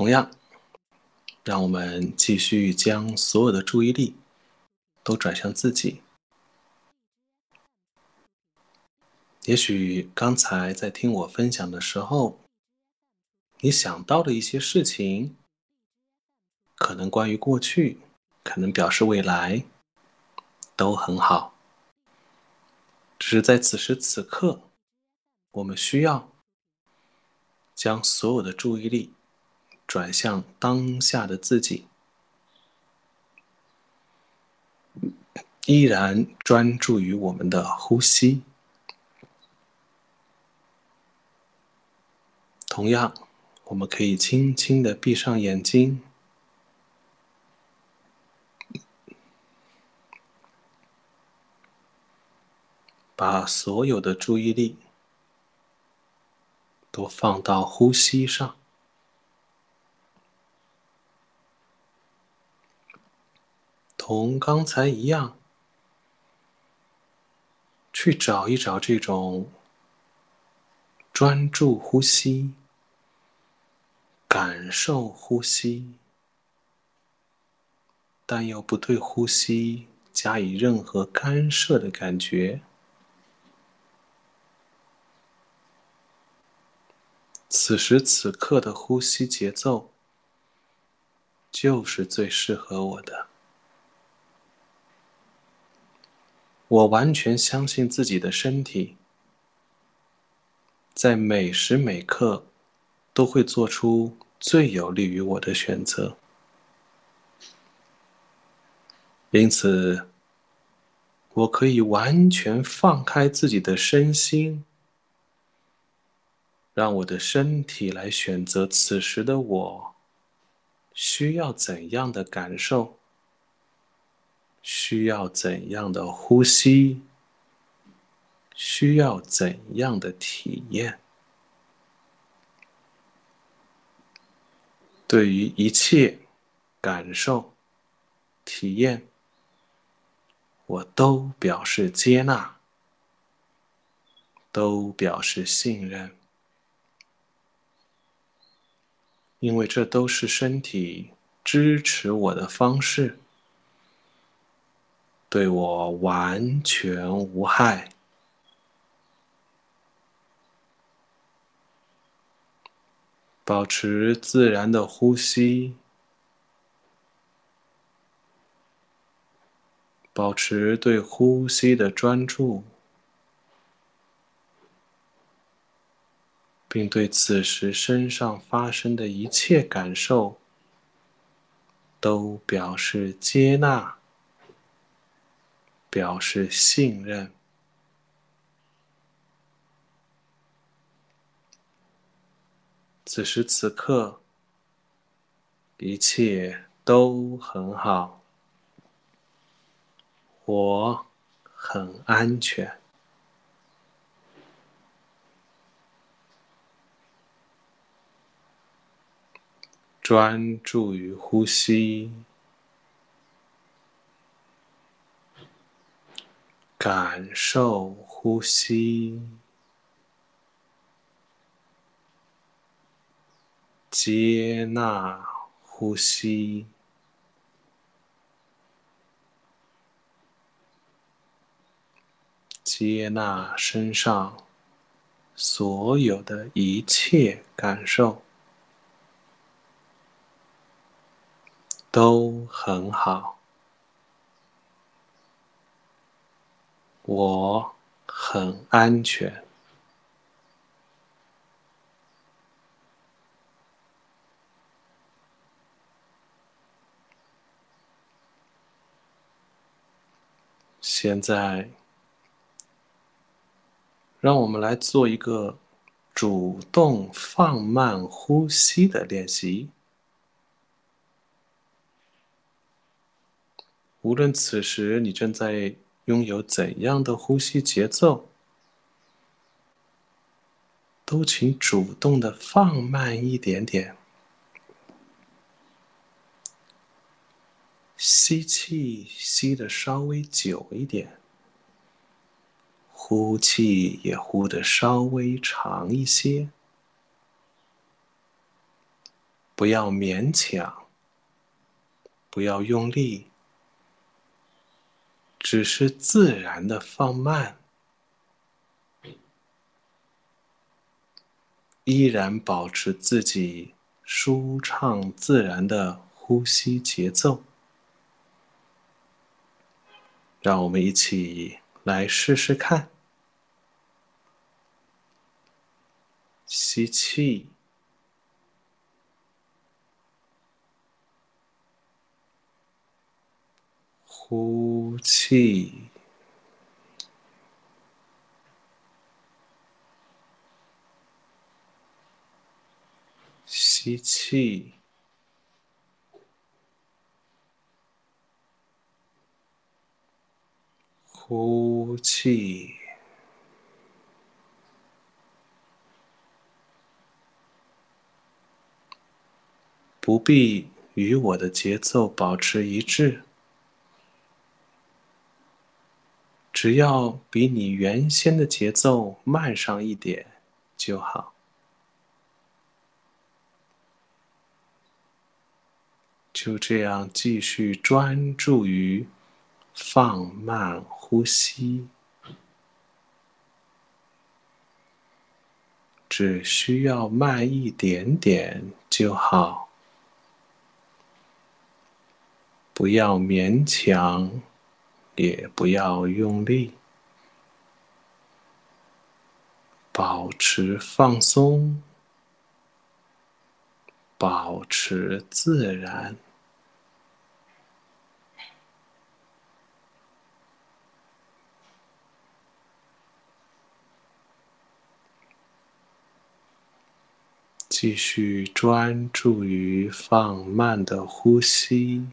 同样，让我们继续将所有的注意力都转向自己。也许刚才在听我分享的时候，你想到的一些事情，可能关于过去，可能表示未来，都很好。只是在此时此刻，我们需要将所有的注意力。转向当下的自己，依然专注于我们的呼吸。同样，我们可以轻轻的闭上眼睛，把所有的注意力都放到呼吸上。同刚才一样，去找一找这种专注呼吸、感受呼吸，但又不对呼吸加以任何干涉的感觉。此时此刻的呼吸节奏，就是最适合我的。我完全相信自己的身体，在每时每刻都会做出最有利于我的选择。因此，我可以完全放开自己的身心，让我的身体来选择此时的我需要怎样的感受。需要怎样的呼吸？需要怎样的体验？对于一切感受、体验，我都表示接纳，都表示信任，因为这都是身体支持我的方式。对我完全无害，保持自然的呼吸，保持对呼吸的专注，并对此时身上发生的一切感受都表示接纳。表示信任。此时此刻，一切都很好，我很安全。专注于呼吸。感受呼吸，接纳呼吸，接纳身上所有的一切感受，都很好。我很安全。现在，让我们来做一个主动放慢呼吸的练习。无论此时你正在。拥有怎样的呼吸节奏，都请主动的放慢一点点。吸气吸的稍微久一点，呼气也呼的稍微长一些。不要勉强，不要用力，只是自然的放慢，依然保持自己舒畅自然的呼吸节奏。让我们一起来试试看，吸气。呼气，吸气，呼气，不必与我的节奏保持一致。只要比你原先的节奏慢上一点就好，就这样继续专注于放慢呼吸，只需要慢一点点就好，不要勉强。也不要用力，保持放松，保持自然，继续专注于放慢的呼吸。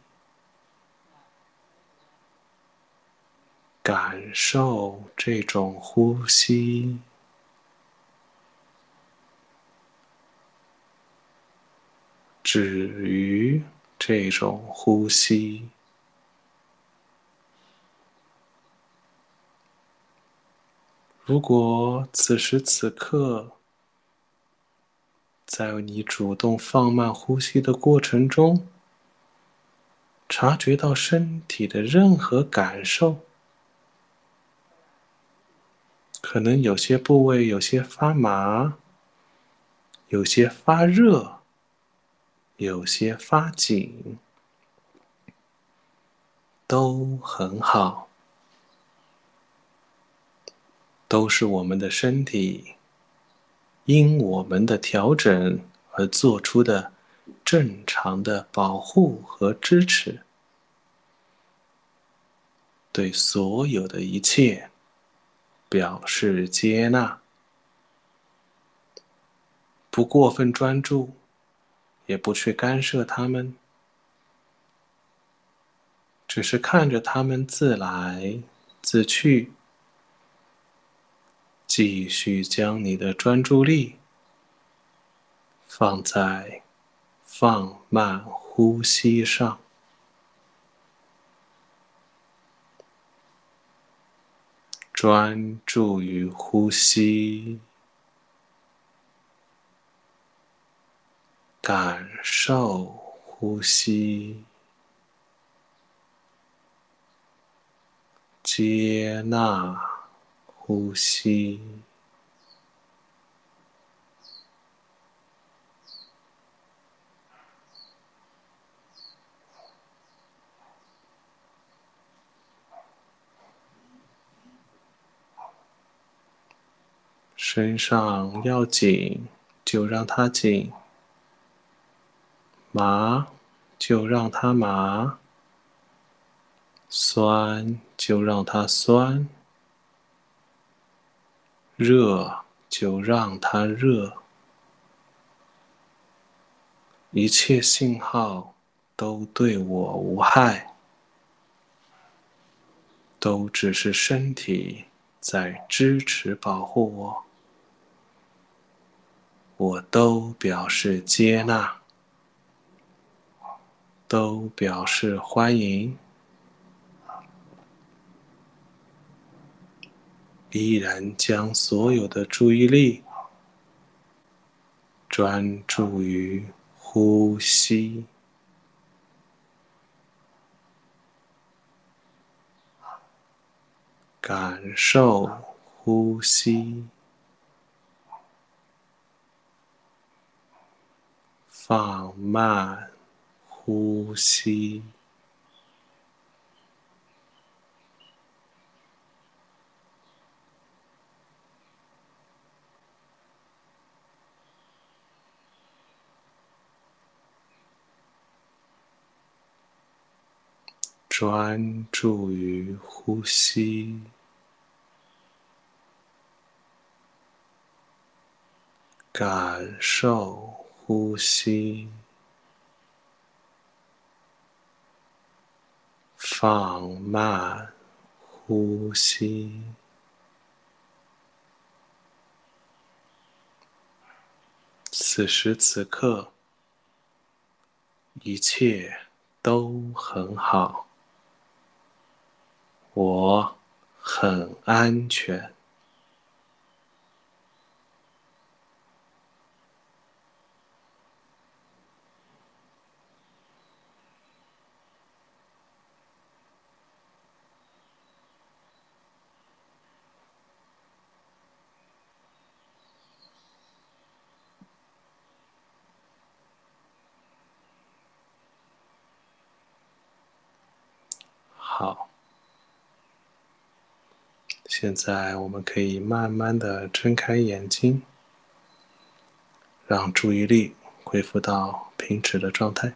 感受这种呼吸，止于这种呼吸。如果此时此刻，在你主动放慢呼吸的过程中，察觉到身体的任何感受，可能有些部位有些发麻，有些发热，有些发紧，都很好，都是我们的身体因我们的调整而做出的正常的保护和支持，对所有的一切。表示接纳，不过分专注，也不去干涉他们，只是看着他们自来自去，继续将你的专注力放在放慢呼吸上。专注于呼吸，感受呼吸，接纳呼吸。身上要紧，就让它紧；麻，就让它麻；酸，就让它酸；热，就让它热。一切信号都对我无害，都只是身体在支持保护我。我都表示接纳，都表示欢迎，依然将所有的注意力专注于呼吸，感受呼吸，放慢呼吸。专注于呼吸，感受呼吸，放慢呼吸。此时此刻，一切都很好。我很安全。好。现在我们可以慢慢的睁开眼睛，让注意力恢复到平时的状态。